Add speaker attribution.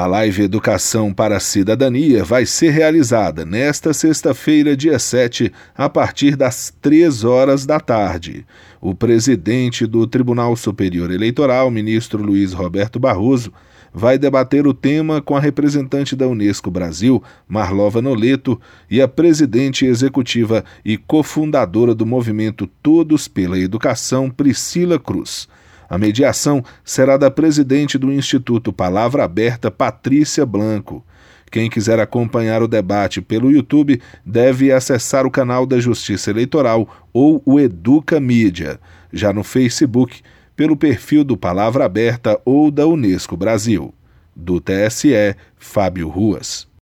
Speaker 1: A live Educação para a Cidadania vai ser realizada nesta sexta-feira, dia 7, a partir das 3 horas da tarde. O presidente do Tribunal Superior Eleitoral, ministro Luiz Roberto Barroso, vai debater o tema com a representante da Unesco Brasil, Marlova Noleto, e a presidente executiva e cofundadora do movimento Todos pela Educação, Priscila Cruz. A mediação será da presidente do Instituto Palavra Aberta, Patrícia Blanco. Quem quiser acompanhar o debate pelo YouTube deve acessar o canal da Justiça Eleitoral ou o Educa Mídia. Já no Facebook, pelo perfil do Palavra Aberta ou da Unesco Brasil. Do TSE, Fábio Ruas.